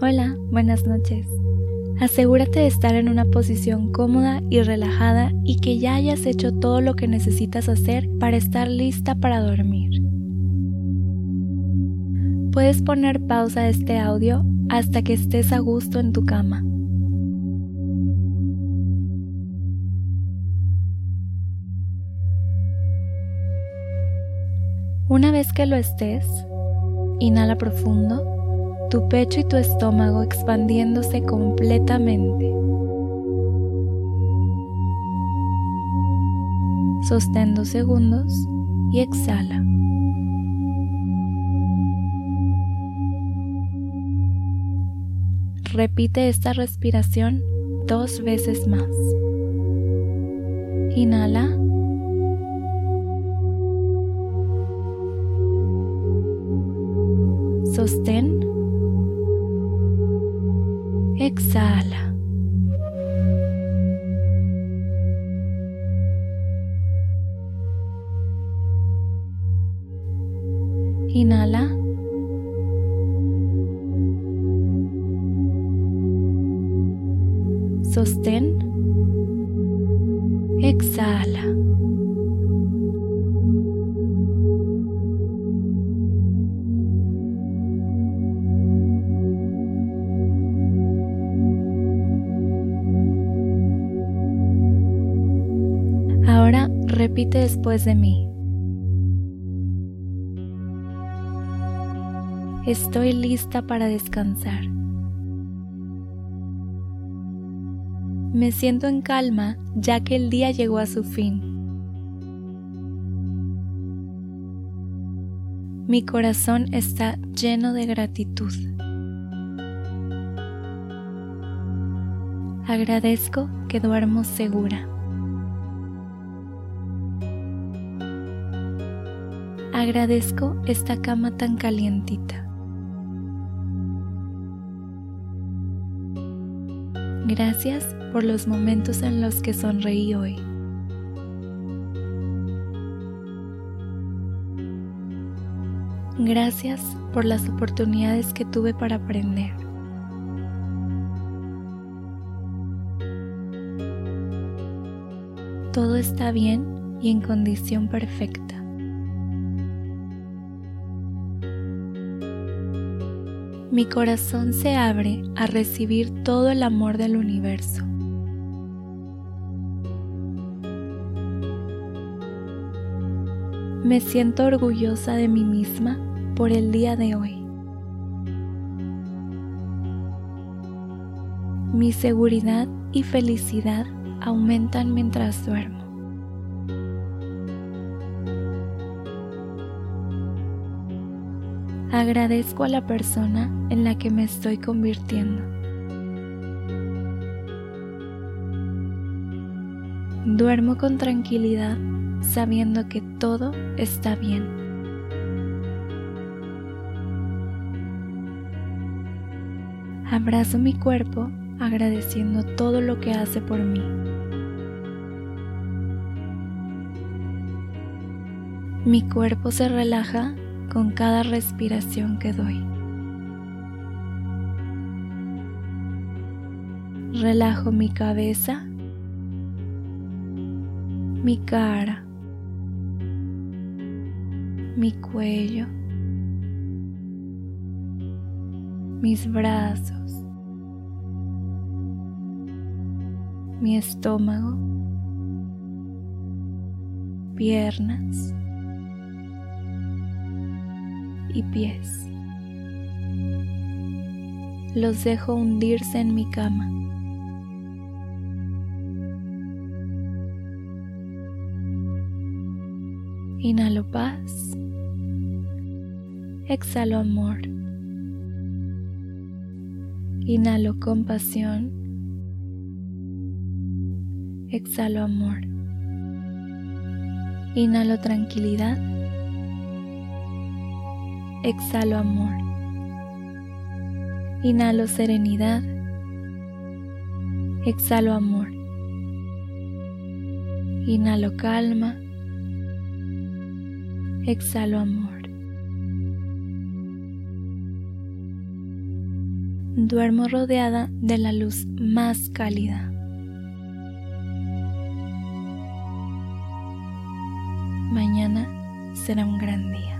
Hola, buenas noches. Asegúrate de estar en una posición cómoda y relajada y que ya hayas hecho todo lo que necesitas hacer para estar lista para dormir. Puedes poner pausa a este audio hasta que estés a gusto en tu cama. Una vez que lo estés, inhala profundo, tu pecho y tu estómago expandiéndose completamente. Sostén dos segundos y exhala. Repite esta respiración dos veces más. Inhala. Sostén. Exhala. Inhala. Sostén. Exhala. Ahora repite después de mí. Estoy lista para descansar. Me siento en calma ya que el día llegó a su fin. Mi corazón está lleno de gratitud. Agradezco que duermo segura. Agradezco esta cama tan calientita. Gracias por los momentos en los que sonreí hoy. Gracias por las oportunidades que tuve para aprender. Todo está bien y en condición perfecta. Mi corazón se abre a recibir todo el amor del universo. Me siento orgullosa de mí misma por el día de hoy. Mi seguridad y felicidad aumentan mientras duermo. Agradezco a la persona en la que me estoy convirtiendo. Duermo con tranquilidad sabiendo que todo está bien. Abrazo mi cuerpo agradeciendo todo lo que hace por mí. Mi cuerpo se relaja con cada respiración que doy. Relajo mi cabeza, mi cara, mi cuello, mis brazos, mi estómago, piernas y pies. Los dejo hundirse en mi cama. Inhalo paz. Exhalo amor. Inhalo compasión. Exhalo amor. Inhalo tranquilidad exhalo amor. Inhalo serenidad. Exhalo amor. Inhalo calma. Exhalo amor. duermo rodeada de la luz más cálida. Mañana será un gran día.